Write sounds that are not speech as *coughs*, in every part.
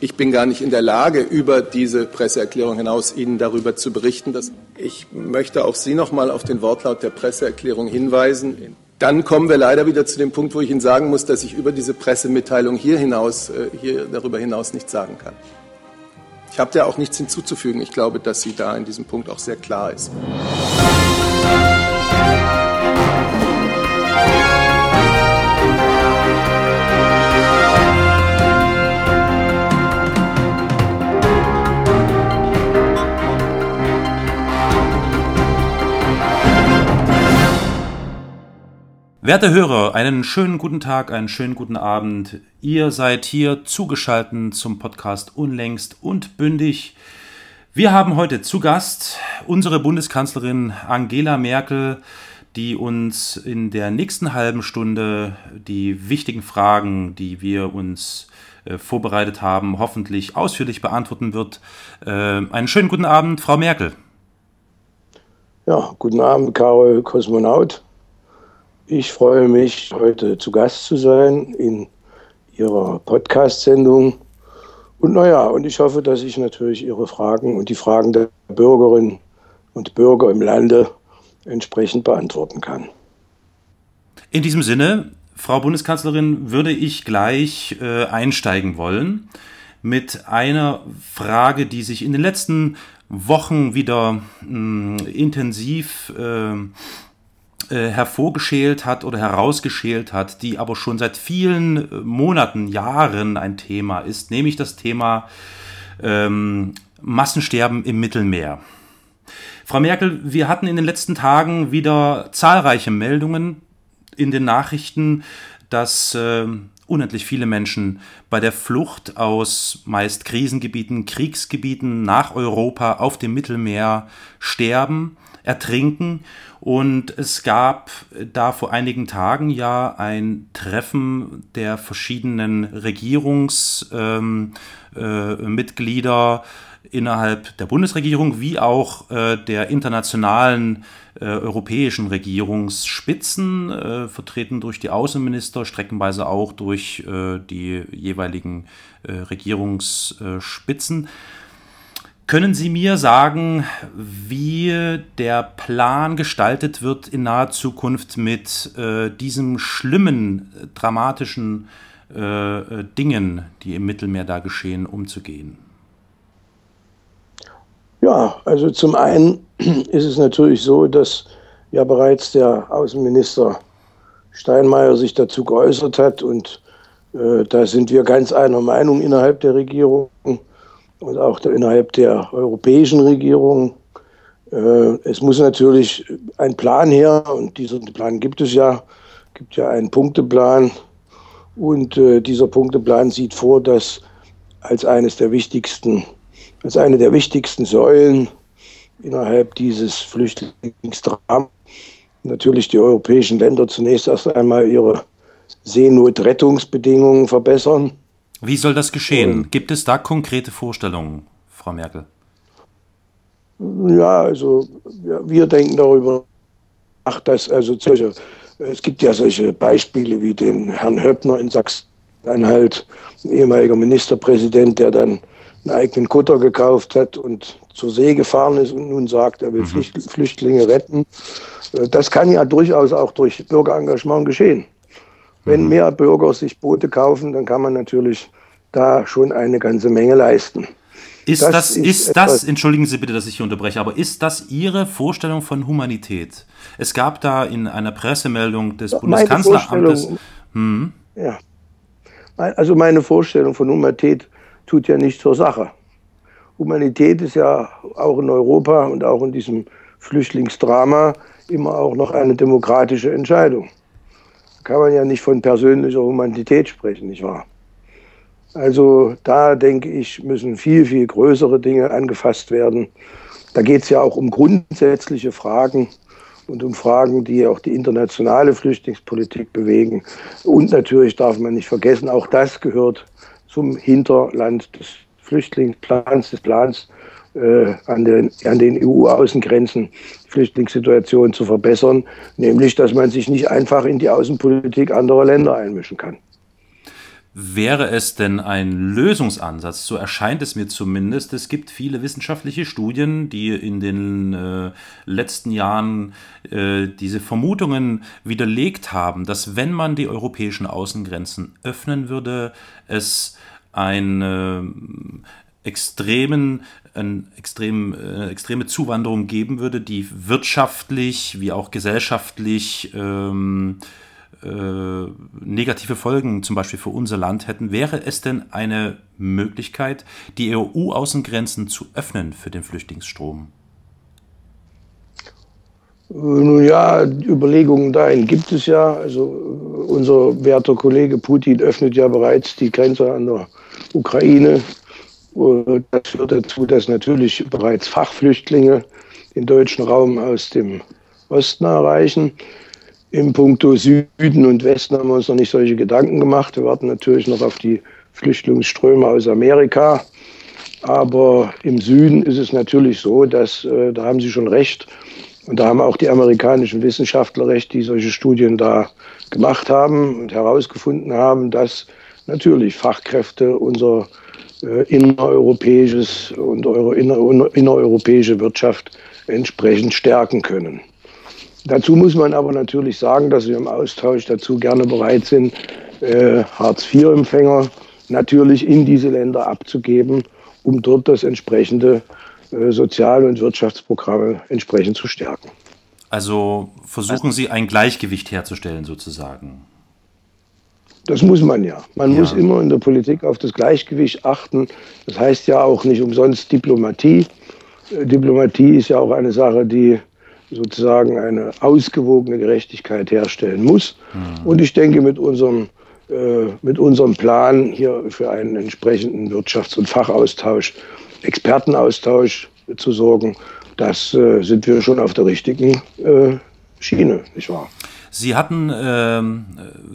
Ich bin gar nicht in der Lage, über diese Presseerklärung hinaus Ihnen darüber zu berichten. ich möchte auch Sie noch mal auf den Wortlaut der Presseerklärung hinweisen. Dann kommen wir leider wieder zu dem Punkt, wo ich Ihnen sagen muss, dass ich über diese Pressemitteilung hier hinaus, äh, hier darüber hinaus nichts sagen kann. Ich habe da auch nichts hinzuzufügen. Ich glaube, dass sie da in diesem Punkt auch sehr klar ist. Werte Hörer, einen schönen guten Tag, einen schönen guten Abend. Ihr seid hier zugeschaltet zum Podcast Unlängst und Bündig. Wir haben heute zu Gast unsere Bundeskanzlerin Angela Merkel, die uns in der nächsten halben Stunde die wichtigen Fragen, die wir uns äh, vorbereitet haben, hoffentlich ausführlich beantworten wird. Äh, einen schönen guten Abend, Frau Merkel. Ja, guten Abend, Karol Kosmonaut. Ich freue mich, heute zu Gast zu sein in Ihrer Podcast-Sendung. Und naja, und ich hoffe, dass ich natürlich Ihre Fragen und die Fragen der Bürgerinnen und Bürger im Lande entsprechend beantworten kann. In diesem Sinne, Frau Bundeskanzlerin, würde ich gleich äh, einsteigen wollen mit einer Frage, die sich in den letzten Wochen wieder mh, hm, intensiv äh, hervorgeschält hat oder herausgeschält hat, die aber schon seit vielen äh, Monaten, Jahren ein Thema ist, nämlich das Thema ähm, Massensterben im Mittelmeer. Frau Merkel, wir hatten in den letzten Tagen wieder zahlreiche Meldungen in den Nachrichten, dass äh, unendlich viele Menschen bei der Flucht aus meist Krisengebieten, Kriegsgebieten nach Europa auf dem Mittelmeer sterben, ertrinken und es gab da vor einigen Tagen ja ein Treffen der verschiedenen Regierungsmitglieder ähm, äh, innerhalb der Bundesregierung wie auch äh, der internationalen äh, europäischen Regierungsspitzen, äh, vertreten durch die Außenminister, streckenweise auch durch äh, die jeweiligen Regierungsspitzen. Können Sie mir sagen, wie der Plan gestaltet wird in naher Zukunft mit äh, diesem schlimmen, dramatischen äh, äh, Dingen, die im Mittelmeer da geschehen, umzugehen? Ja, also zum einen *clears throat* ist es natürlich so, dass ja bereits der Außenminister Steinmeier sich dazu geäußert hat und äh, da sind wir ganz einer Meinung innerhalb der Regierung und auch innerhalb der europäischen Regierung. Äh, es muss natürlich ein Plan her und diesen Plan gibt es ja, gibt ja einen Punkteplan. Und äh, dieser Punkteplan sieht vor, dass als eines der wichtigsten, als eine der wichtigsten Säulen innerhalb dieses Flüchtlingsdramas natürlich die europäischen Länder zunächst erst einmal ihre Seenotrettungsbedingungen verbessern wie soll das geschehen? Gibt es da konkrete Vorstellungen, Frau Merkel? Ja, also wir denken darüber nach, dass also solche, es gibt ja solche Beispiele wie den Herrn Höppner in Sachsen-Anhalt, ein ehemaliger Ministerpräsident, der dann einen eigenen Kutter gekauft hat und zur See gefahren ist und nun sagt, er will mhm. Flüchtlinge retten. Das kann ja durchaus auch durch Bürgerengagement geschehen. Wenn mehr Bürger sich Boote kaufen, dann kann man natürlich da schon eine ganze Menge leisten. Ist das, das ist, ist das, entschuldigen Sie bitte, dass ich hier unterbreche, aber ist das Ihre Vorstellung von Humanität? Es gab da in einer Pressemeldung des Bundeskanzleramtes. Hm. Ja. Also meine Vorstellung von Humanität tut ja nicht zur Sache. Humanität ist ja auch in Europa und auch in diesem Flüchtlingsdrama immer auch noch eine demokratische Entscheidung kann man ja nicht von persönlicher Humanität sprechen, nicht wahr? Also da denke ich, müssen viel, viel größere Dinge angefasst werden. Da geht es ja auch um grundsätzliche Fragen und um Fragen, die auch die internationale Flüchtlingspolitik bewegen. Und natürlich darf man nicht vergessen, auch das gehört zum Hinterland des Flüchtlingsplans, des Plans an den, an den EU-Außengrenzen Flüchtlingssituation zu verbessern, nämlich dass man sich nicht einfach in die Außenpolitik anderer Länder einmischen kann. Wäre es denn ein Lösungsansatz, so erscheint es mir zumindest, es gibt viele wissenschaftliche Studien, die in den äh, letzten Jahren äh, diese Vermutungen widerlegt haben, dass wenn man die europäischen Außengrenzen öffnen würde, es eine extremen, eine extrem, äh, extreme Zuwanderung geben würde, die wirtschaftlich wie auch gesellschaftlich ähm, äh, negative Folgen zum Beispiel für unser Land hätten, wäre es denn eine Möglichkeit, die EU-Außengrenzen zu öffnen für den Flüchtlingsstrom? Nun ja, Überlegungen dahin gibt es ja. Also unser werter Kollege Putin öffnet ja bereits die Grenze an der Ukraine. Das führt dazu, dass natürlich bereits Fachflüchtlinge den deutschen Raum aus dem Osten erreichen. Im Punkto Süden und Westen haben wir uns noch nicht solche Gedanken gemacht. Wir warten natürlich noch auf die Flüchtlingsströme aus Amerika. Aber im Süden ist es natürlich so, dass, äh, da haben Sie schon recht, und da haben auch die amerikanischen Wissenschaftler recht, die solche Studien da gemacht haben und herausgefunden haben, dass natürlich Fachkräfte unser äh, innereuropäisches und eure, inner, innereuropäische Wirtschaft entsprechend stärken können. Dazu muss man aber natürlich sagen, dass wir im Austausch dazu gerne bereit sind, äh, Hartz-IV-Empfänger natürlich in diese Länder abzugeben, um dort das entsprechende äh, Sozial- und Wirtschaftsprogramme entsprechend zu stärken. Also versuchen Sie ein Gleichgewicht herzustellen sozusagen. Das muss man ja. Man ja. muss immer in der Politik auf das Gleichgewicht achten. Das heißt ja auch nicht umsonst Diplomatie. Äh, Diplomatie ist ja auch eine Sache, die sozusagen eine ausgewogene Gerechtigkeit herstellen muss. Mhm. Und ich denke, mit unserem, äh, mit unserem Plan hier für einen entsprechenden Wirtschafts- und Fachaustausch, Expertenaustausch zu sorgen, das äh, sind wir schon auf der richtigen äh, Schiene, nicht wahr? Sie hatten ähm,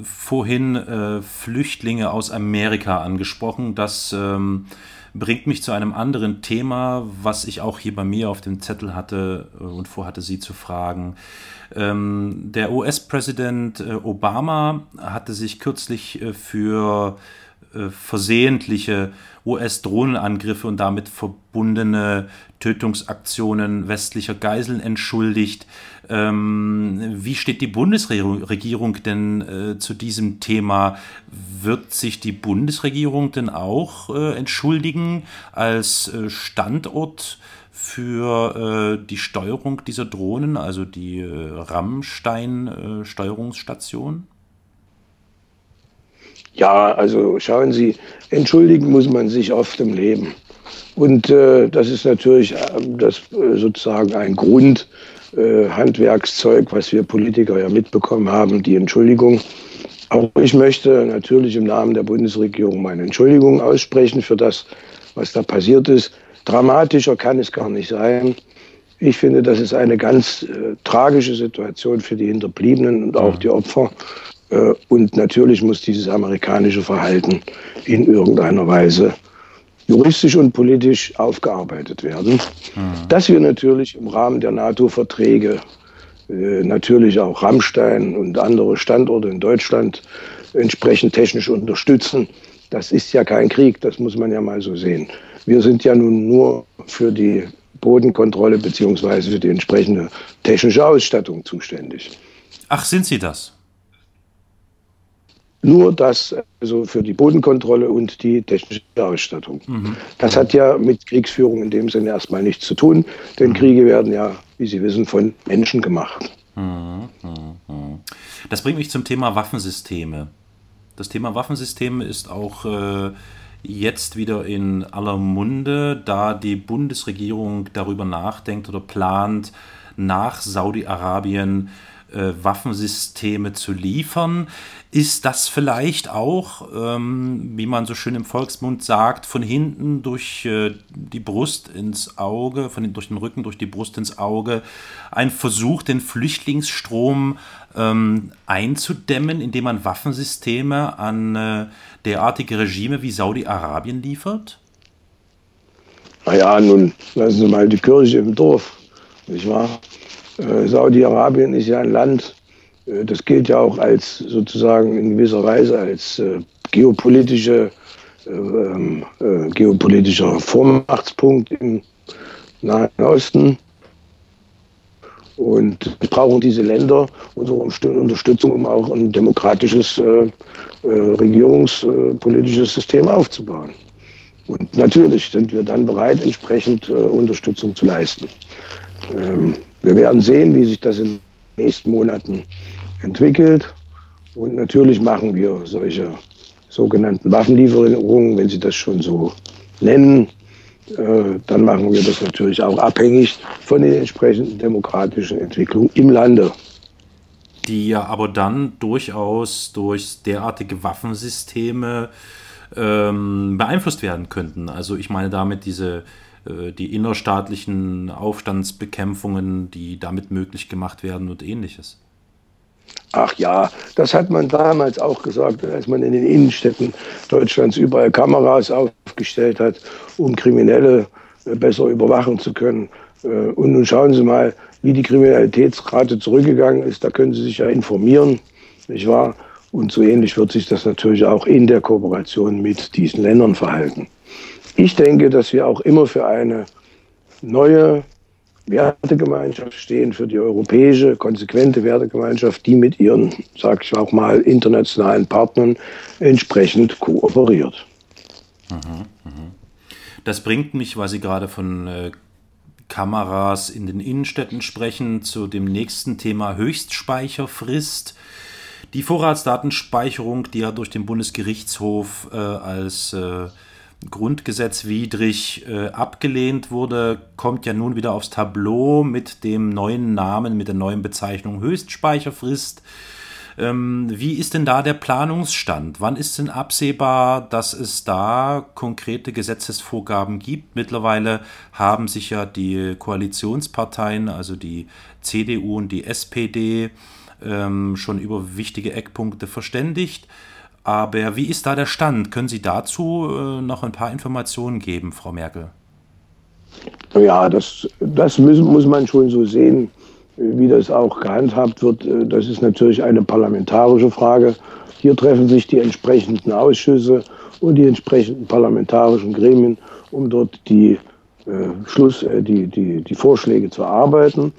vorhin äh, Flüchtlinge aus Amerika angesprochen, dass ähm, bringt mich zu einem anderen Thema, was ich auch hier bei mir auf dem Zettel hatte äh, und vorhatte, Sie zu fragen. Ähm, der US-Präsident äh, Obama hatte sich kürzlich äh, für äh, versehentliche US-Drohnenangriffe und damit verbundene Tötungsaktionen westlicher Geiseln entschuldigt. Ähm, wie steht die Bundesregierung denn äh, zu diesem Thema? Wird sich die Bundesregierung denn auch äh, entschuldigen als äh, Standort für äh, die Steuerung dieser Drohnen, also die äh, Rammstein-Steuerungsstation? Ja, also schauen Sie, entschuldigen muss man sich oft im Leben. Und äh, das ist natürlich äh, das, äh, sozusagen ein Grundhandwerkszeug, äh, was wir Politiker ja mitbekommen haben, die Entschuldigung. Auch ich möchte natürlich im Namen der Bundesregierung meine Entschuldigung aussprechen für das, was da passiert ist. Dramatischer kann es gar nicht sein. Ich finde, das ist eine ganz äh, tragische Situation für die Hinterbliebenen und auch die Opfer. Äh, und natürlich muss dieses amerikanische Verhalten in irgendeiner Weise juristisch und politisch aufgearbeitet werden. Mhm. Dass wir natürlich im Rahmen der NATO-Verträge äh, natürlich auch Rammstein und andere Standorte in Deutschland entsprechend technisch unterstützen, das ist ja kein Krieg, das muss man ja mal so sehen. Wir sind ja nun nur für die Bodenkontrolle beziehungsweise für die entsprechende technische Ausstattung zuständig. Ach, sind Sie das? Nur das also für die Bodenkontrolle und die technische Ausstattung. Mhm. Das hat ja mit Kriegsführung in dem Sinne erstmal nichts zu tun, denn mhm. Kriege werden ja, wie Sie wissen, von Menschen gemacht. Mhm. Das bringt mich zum Thema Waffensysteme. Das Thema Waffensysteme ist auch äh, jetzt wieder in aller Munde, da die Bundesregierung darüber nachdenkt oder plant, nach Saudi-Arabien äh, Waffensysteme zu liefern. Ist das vielleicht auch, ähm, wie man so schön im Volksmund sagt, von hinten durch äh, die Brust ins Auge, von den, durch den Rücken durch die Brust ins Auge, ein Versuch, den Flüchtlingsstrom ähm, einzudämmen, indem man Waffensysteme an äh, derartige Regime wie Saudi-Arabien liefert? Naja, nun lassen Sie mal die Kirche im Dorf, nicht wahr? Äh, Saudi-Arabien ist ja ein Land, äh, das gilt ja auch als sozusagen in gewisser Weise als äh, geopolitische, äh, äh, geopolitischer Vormachtspunkt im Nahen Osten. Und wir brauchen diese Länder unsere Unterstützung, um auch ein demokratisches äh, regierungspolitisches System aufzubauen. Und natürlich sind wir dann bereit, entsprechend äh, Unterstützung zu leisten. Ähm, wir werden sehen, wie sich das in den nächsten Monaten entwickelt. Und natürlich machen wir solche sogenannten Waffenlieferungen, wenn Sie das schon so nennen, äh, dann machen wir das natürlich auch abhängig von den entsprechenden demokratischen Entwicklungen im Lande. Die ja aber dann durchaus durch derartige Waffensysteme ähm, beeinflusst werden könnten. Also ich meine damit diese die innerstaatlichen Aufstandsbekämpfungen, die damit möglich gemacht werden und ähnliches. Ach ja, das hat man damals auch gesagt, als man in den Innenstädten Deutschlands überall Kameras aufgestellt hat, um Kriminelle äh, besser überwachen zu können. Äh, und nun schauen Sie mal, wie die Kriminalitätsrate zurückgegangen ist. Da können Sie sich ja informieren, nicht wahr? Und so ähnlich wird sich das natürlich auch in der Kooperation mit diesen Ländern verhalten. Ich denke, dass wir auch immer für eine neue Wertegemeinschaft stehen, für die europäische, konsequente Wertegemeinschaft, die mit ihren, sag ich auch mal, internationalen Partnern entsprechend kooperiert. Mhm, mhm. Das bringt mich, weil Sie gerade von äh, Kameras in den Innenstädten sprechen, zu dem nächsten Thema Höchstspeicherfrist. Die Vorratsdatenspeicherung, die ja durch den Bundesgerichtshof äh, als äh, grundgesetzwidrig äh, abgelehnt wurde, kommt ja nun wieder aufs Tableau mit dem neuen Namen, mit der neuen Bezeichnung Höchstspeicherfrist. Ähm, wie ist denn da der Planungsstand? Wann ist denn absehbar, dass es da konkrete Gesetzesvorgaben gibt? Mittlerweile haben sich ja die Koalitionsparteien, also die CDU und die SPD, ähm, schon über wichtige Eckpunkte verständigt. Aber wie ist da der Stand? Können Sie dazu äh, noch ein paar Informationen geben, Frau Merkel? Ja, das, das müssen, muss man schon so sehen, wie das auch gehandhabt wird. Äh, das ist natürlich eine parlamentarische Frage. Hier treffen sich die entsprechenden Ausschüsse und die entsprechenden parlamentarischen Gremien, um dort die, äh, Schluss, äh, die, die, die Vorschläge zu erarbeiten.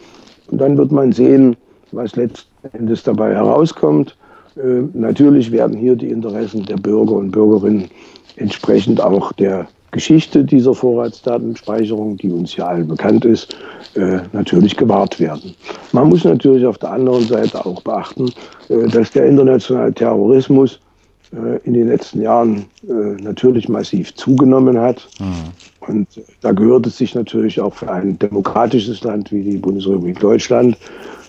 Und dann wird man sehen, was letzten Endes dabei herauskommt. Äh, natürlich werden hier die Interessen der Bürger und Bürgerinnen entsprechend auch der Geschichte dieser Vorratsdatenspeicherung, die uns ja allen bekannt ist, äh, natürlich gewahrt werden. Man muss natürlich auf der anderen Seite auch beachten, äh, dass der internationale Terrorismus in den letzten Jahren natürlich massiv zugenommen hat. Mhm. Und da gehört es sich natürlich auch für ein demokratisches Land wie die Bundesrepublik Deutschland,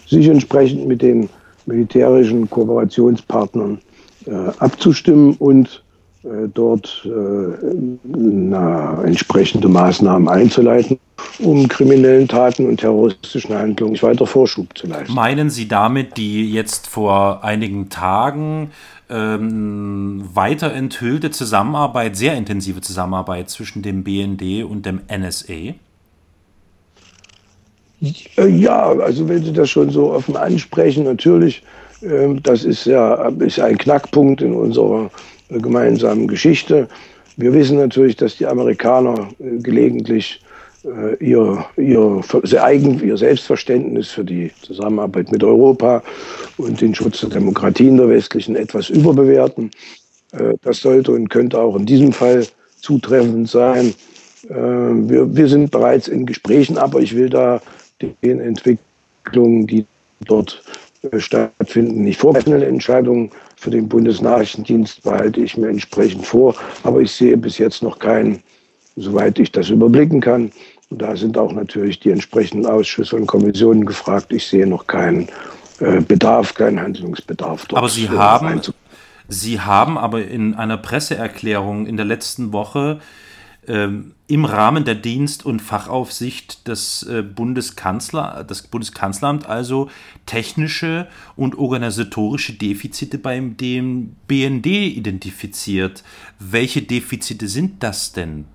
sich entsprechend mit den militärischen Kooperationspartnern äh, abzustimmen und äh, dort äh, na, entsprechende Maßnahmen einzuleiten, um kriminellen Taten und terroristischen Handlungen weiter Vorschub zu leisten. Meinen Sie damit die jetzt vor einigen Tagen ähm, weiter enthüllte Zusammenarbeit, sehr intensive Zusammenarbeit zwischen dem BND und dem NSA? Äh, ja, also wenn Sie das schon so offen ansprechen, natürlich, ähm, das ist ja ist ein Knackpunkt in unserer äh, gemeinsamen Geschichte. Wir wissen natürlich, dass die Amerikaner äh, gelegentlich ihr, ihr, eigen, ihr Selbstverständnis für die Zusammenarbeit mit Europa und den Schutz der Demokratie in der westlichen etwas überbewerten. Das sollte und könnte auch in diesem Fall zutreffend sein. Wir, wir sind bereits in Gesprächen, aber ich will da den Entwicklungen, die dort äh, stattfinden, nicht vorgreifende Entscheidungen für den Bundesnachrichtendienst behalte ich mir entsprechend vor. Aber ich sehe bis jetzt noch keinen, soweit ich das überblicken kann. Und da sind auch natürlich die entsprechenden Ausschüsse und Kommissionen gefragt. Ich sehe noch keinen äh, Bedarf, keinen Handlungsbedarf. Dort aber Sie haben, Sie haben aber in einer Presseerklärung in der letzten Woche ähm, im Rahmen der Dienst- und Fachaufsicht des äh, Bundeskanzler, das Bundeskanzleramt also technische und organisatorische Defizite beim dem BND identifiziert. Welche Defizite sind das denn?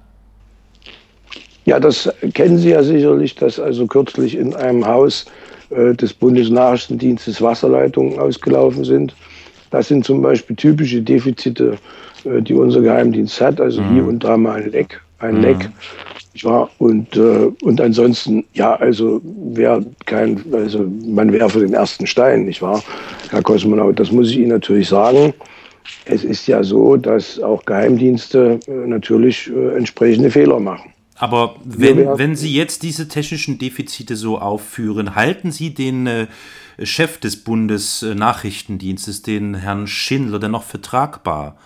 Ja, das kennen Sie ja sicherlich, dass also kürzlich in einem Haus äh, des Bundesnachrichtendienstes Wasserleitungen ausgelaufen sind. Das sind zum Beispiel typische Defizite, äh, die unser Geheimdienst hat. Also mhm. hier und da mal ein Leck, ein mhm. Leck. Ja, und, äh, und ansonsten, ja, also wer kein, also man werfe den ersten Stein, nicht wahr, Herr Kosmonaut? Das muss ich Ihnen natürlich sagen. Es ist ja so, dass auch Geheimdienste äh, natürlich äh, entsprechende Fehler machen. Aber wenn, wenn Sie jetzt diese technischen Defizite so aufführen, halten Sie den äh, Chef des Bundesnachrichtendienstes, den Herrn Schindler, denn noch vertragbar?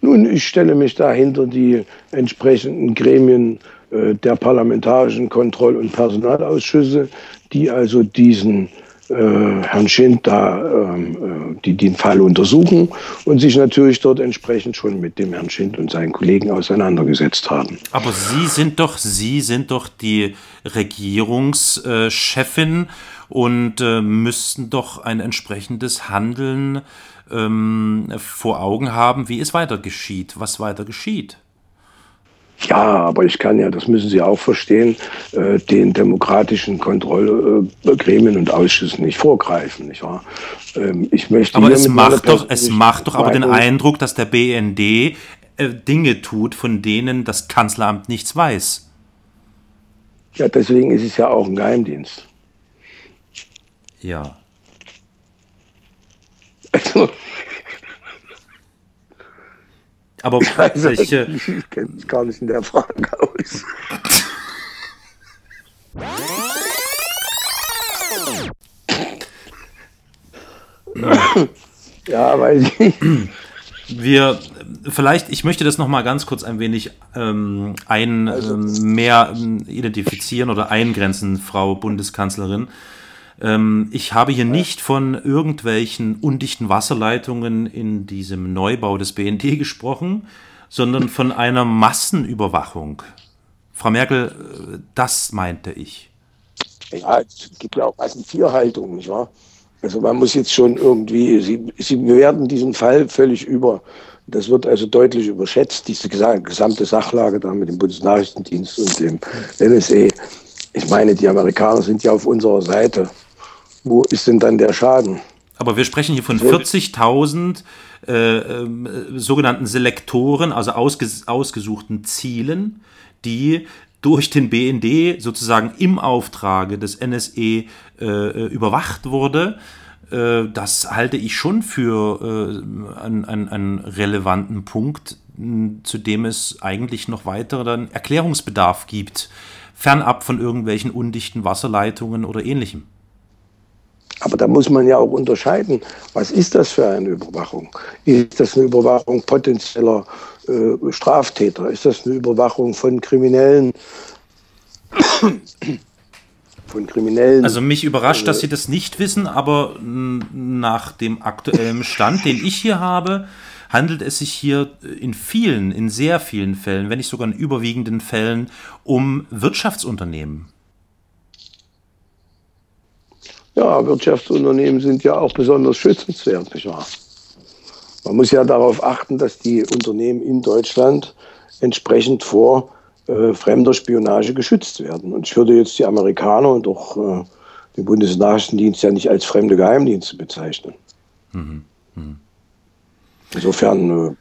Nun, ich stelle mich da hinter die entsprechenden Gremien äh, der parlamentarischen Kontroll- und Personalausschüsse, die also diesen Herrn Schind da ähm, äh, die den Fall untersuchen und sich natürlich dort entsprechend schon mit dem Herrn Schind und seinen Kollegen auseinandergesetzt haben. Aber Sie sind doch, Sie sind doch die Regierungschefin und äh, müssten doch ein entsprechendes Handeln ähm, vor Augen haben, wie es weiter geschieht, was weiter geschieht. Ja, aber ich kann ja, das müssen Sie auch verstehen, äh, den demokratischen Kontrollgremien und Ausschüssen nicht vorgreifen, nicht wahr? Ähm, ich möchte aber es macht doch, es macht doch aber den Eindruck, dass der BND äh, Dinge tut, von denen das Kanzleramt nichts weiß. Ja, deswegen ist es ja auch ein Geheimdienst. Ja. Also, aber also, ich, äh, ich kenne mich gar nicht in der Frage aus. ja, weiß ich nicht. Wir, vielleicht, ich möchte das noch mal ganz kurz ein wenig ähm, ein, also, ähm, mehr ähm, identifizieren oder eingrenzen, Frau Bundeskanzlerin. Ähm, ich habe hier nicht von irgendwelchen undichten Wasserleitungen in diesem Neubau des BND *laughs* gesprochen, sondern von einer Massenüberwachung. Frau Merkel, äh, das meinte ich. Ja, es gibt ja auch Massentierhaltung, nicht wahr? Also man muss jetzt schon irgendwie, Sie, Sie bewerten diesen Fall völlig über. Das wird also deutlich überschätzt, diese gesamte Sachlage da mit dem Bundesnachrichtendienst und dem NSA. Ich meine, die Amerikaner sind ja auf unserer Seite wo ist denn dann der Schaden? Aber wir sprechen hier von 40.000 äh, äh, sogenannten Selektoren, also ausges ausgesuchten Zielen, die durch den BND sozusagen im Auftrage des NSE äh, überwacht wurde. Äh, das halte ich schon für äh, einen, einen, einen relevanten Punkt, zu dem es eigentlich noch weiteren Erklärungsbedarf gibt, fernab von irgendwelchen undichten Wasserleitungen oder ähnlichem. Aber da muss man ja auch unterscheiden, was ist das für eine Überwachung? Ist das eine Überwachung potenzieller äh, Straftäter? Ist das eine Überwachung von Kriminellen? *coughs* von Kriminellen. Also mich überrascht, dass Sie das nicht wissen, aber nach dem aktuellen Stand, den ich hier habe, handelt es sich hier in vielen, in sehr vielen Fällen, wenn nicht sogar in überwiegenden Fällen, um Wirtschaftsunternehmen. Ja, Wirtschaftsunternehmen sind ja auch besonders schützenswert, nicht wahr? Man muss ja darauf achten, dass die Unternehmen in Deutschland entsprechend vor äh, fremder Spionage geschützt werden. Und ich würde jetzt die Amerikaner und auch äh, den Bundesnachrichtendienst ja nicht als fremde Geheimdienste bezeichnen. Mhm. Mhm. Insofern äh,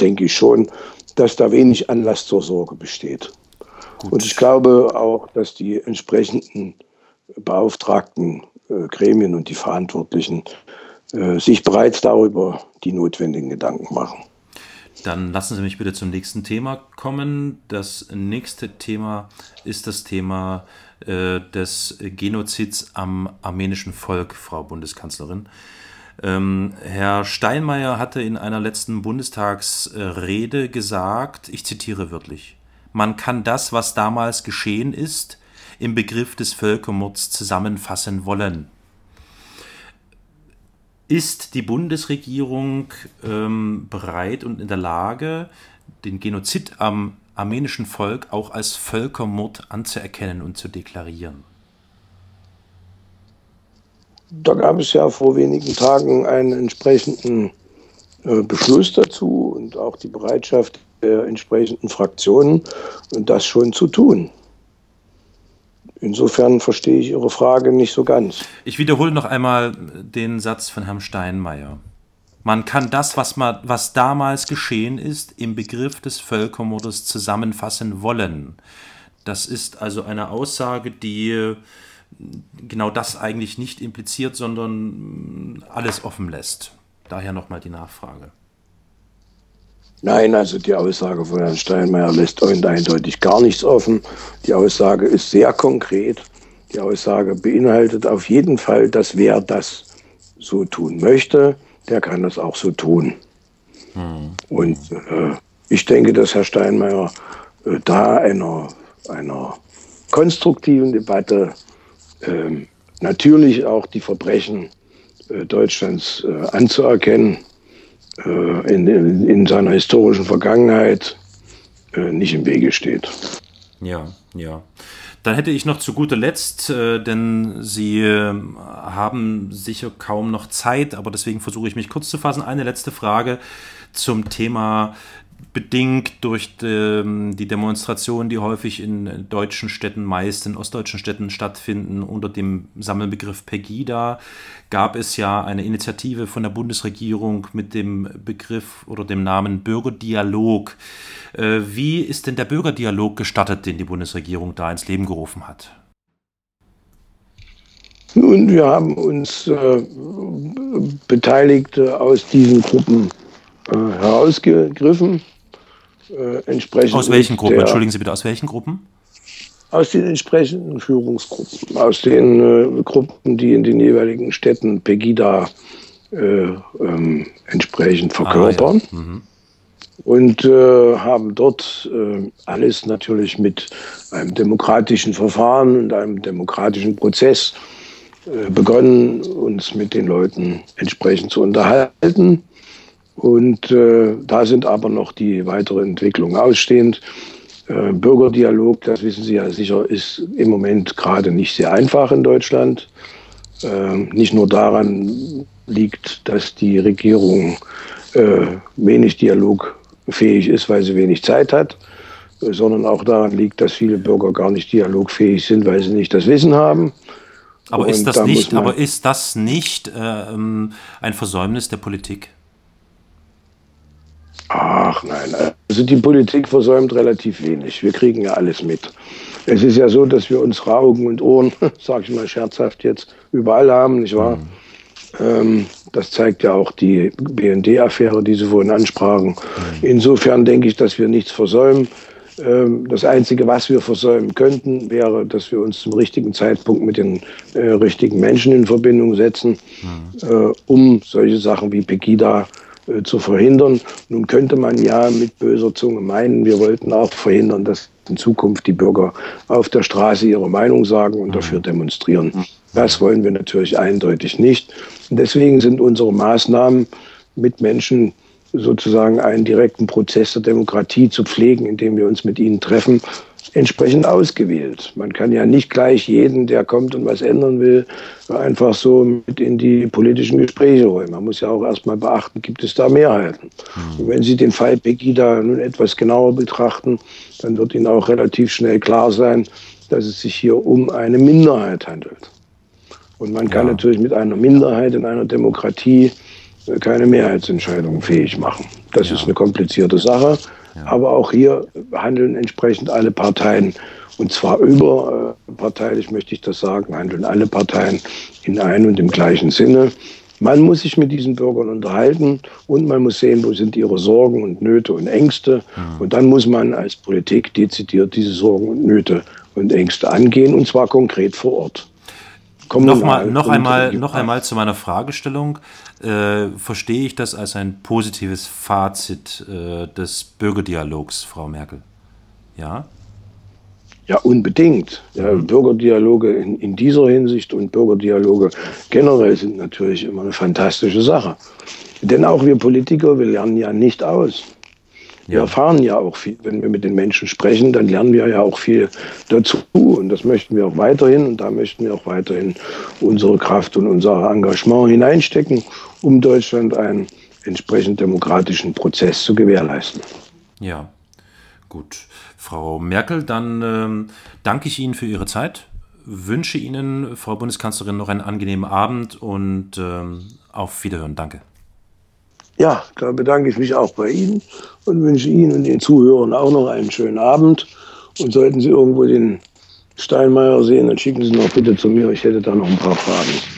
denke ich schon, dass da wenig Anlass zur Sorge besteht. Gut. Und ich glaube auch, dass die entsprechenden beauftragten äh, Gremien und die Verantwortlichen äh, sich bereits darüber die notwendigen Gedanken machen. Dann lassen Sie mich bitte zum nächsten Thema kommen. Das nächste Thema ist das Thema äh, des Genozids am armenischen Volk, Frau Bundeskanzlerin. Ähm, Herr Steinmeier hatte in einer letzten Bundestagsrede gesagt, ich zitiere wörtlich, man kann das, was damals geschehen ist, im Begriff des Völkermords zusammenfassen wollen. Ist die Bundesregierung ähm, bereit und in der Lage, den Genozid am armenischen Volk auch als Völkermord anzuerkennen und zu deklarieren? Da gab es ja vor wenigen Tagen einen entsprechenden äh, Beschluss dazu und auch die Bereitschaft der entsprechenden Fraktionen, das schon zu tun. insofern verstehe ich Ihre Frage nicht so ganz. Ich wiederhole noch einmal den Satz von Herrn Steinmeier. Man kann das, was, man, was damals geschehen ist, im Begriff des Völkermordes zusammenfassen wollen. Das ist also eine Aussage, die genau das eigentlich nicht impliziert, sondern alles offen lässt. Daher nochmal die Nachfrage. Nein, also die Aussage von Herrn Steinmeier lässt eindeutig gar nichts offen. Die Aussage ist sehr konkret. Die Aussage beinhaltet auf jeden Fall, dass wer das so tun möchte, der kann das auch so tun. Hm. Und äh, ich denke, dass Herr Steinmeier äh, da einer, einer konstruktiven Debatte äh, natürlich auch die Verbrechen äh, Deutschlands äh, anzuerkennen äh, in, in, in, seiner historischen Vergangenheit nicht im Wege steht. Ja, ja. Dann hätte ich noch zu guter Letzt, äh, denn Sie äh, haben sicher kaum noch Zeit, aber deswegen versuche ich mich kurz zu fassen. Eine letzte Frage zum Thema bedingt durch die, ähm, die Demonstrationen, die häufig in deutschen Städten, meist in ostdeutschen Städten stattfinden, unter dem Sammelbegriff Pegida, gab es ja eine Initiative von der Bundesregierung mit dem Begriff oder dem Namen Bürgerdialog. Äh, wie ist denn der Bürgerdialog gestartet, den die Bundesregierung da ins Leben gerufen hat? Nun, wir haben uns äh, Beteiligte aus diesen Gruppen herausgegriffen. Äh, entsprechend aus welchen Gruppen? Der, Entschuldigen Sie bitte, aus welchen Gruppen? Aus den entsprechenden Führungsgruppen, aus den äh, Gruppen, die in den jeweiligen Städten Pegida äh, ähm, entsprechend verkörpern. Ah, ja. mhm und äh, haben dort äh, alles natürlich mit einem demokratischen Verfahren und einem demokratischen Prozess äh, begonnen, uns mit den Leuten entsprechend zu unterhalten. Und äh, da sind aber noch die weiteren Entwicklungen ausstehend. Äh, Bürgerdialog, das wissen Sie ja sicher, ist im Moment gerade nicht sehr einfach in Deutschland. Äh, nicht nur daran liegt, dass die Regierung wenig Dialog fähig ist, weil sie wenig Zeit hat, sondern auch daran liegt, dass viele Bürger gar nicht dialogfähig sind, weil sie nicht das Wissen haben. Aber ist das da nicht, aber ist das nicht äh, ähm, ein Versäumnis der Politik? Ach nein, also die Politik versäumt relativ wenig. Wir kriegen ja alles mit. Es ist ja so, dass wir unsere Augen und Ohren, *laughs* sage ich mal scherzhaft jetzt, überall haben, nicht wahr? Mhm. Ähm, das zeigt ja auch die BND-Affäre, die Sie vorhin ansprachen. Insofern denke ich, dass wir nichts versäumen. Ähm, das Einzige, was wir versäumen könnten, wäre, dass wir uns zum richtigen Zeitpunkt mit den äh, richtigen Menschen in Verbindung setzen, mhm. um solche Sachen wie Pegida äh, zu verhindern. Nun könnte man ja mit böser Zunge meinen, wir wollten auch verhindern, dass in Zukunft die Bürger auf der Straße ihre Meinung sagen und dafür demonstrieren. Das wollen wir natürlich eindeutig nicht. Und deswegen sind unsere Maßnahmen mit Menschen sozusagen einen direkten Prozess der Demokratie zu pflegen, indem wir uns mit ihnen treffen, entsprechend ausgewählt. Man kann ja nicht gleich jeden, der kommt und was ändern will, einfach so mit in die politischen Gespräche holen. Man muss ja auch erstmal beachten, gibt es da Mehrheiten. Mhm. Und wenn Sie den Fall Pegida nun etwas genauer betrachten, dann wird Ihnen auch relativ schnell klar sein, dass es sich hier um eine Minderheit handelt. Und man kann ja. natürlich mit einer Minderheit in einer Demokratie äh, keine Mehrheitsentscheidung fähig machen. Das ja. ist eine komplizierte Sache. Aber auch hier handeln entsprechend alle Parteien, und zwar überparteilich möchte ich das sagen, handeln alle Parteien in einem und im gleichen Sinne. Man muss sich mit diesen Bürgern unterhalten und man muss sehen, wo sind ihre Sorgen und Nöte und Ängste. Mhm. Und dann muss man als Politik dezidiert diese Sorgen und Nöte und Ängste angehen, und zwar konkret vor Ort. Nochmal, noch einmal, noch einmal zu meiner Fragestellung. Äh, verstehe ich das als ein positives Fazit äh, des Bürgerdialogs, Frau Merkel? Ja? Ja, unbedingt. Ja, mhm. Bürgerdialoge in, in, dieser Hinsicht und Bürgerdialoge generell sind natürlich immer eine fantastische Sache. Denn auch wir Politiker, wir lernen ja nicht aus. Wir erfahren ja auch viel, wenn wir mit den Menschen sprechen, dann lernen wir ja auch viel dazu. Und das möchten wir auch weiterhin. Und da möchten wir auch weiterhin unsere Kraft und unser Engagement hineinstecken, um Deutschland einen entsprechend demokratischen Prozess zu gewährleisten. Ja, gut. Frau Merkel, dann ähm, danke ich Ihnen für Ihre Zeit wünsche Ihnen, Frau Bundeskanzlerin, noch einen angenehmen Abend und ähm, auf Wiederhören. Danke. Ja, da bedanke ich mich auch bei Ihnen und wünsche Ihnen und den Zuhörern auch noch einen schönen Abend. Und sollten Sie irgendwo den Steinmeier sehen, dann schicken Sie noch bitte zu mir. Ich hätte da noch ein paar Fragen.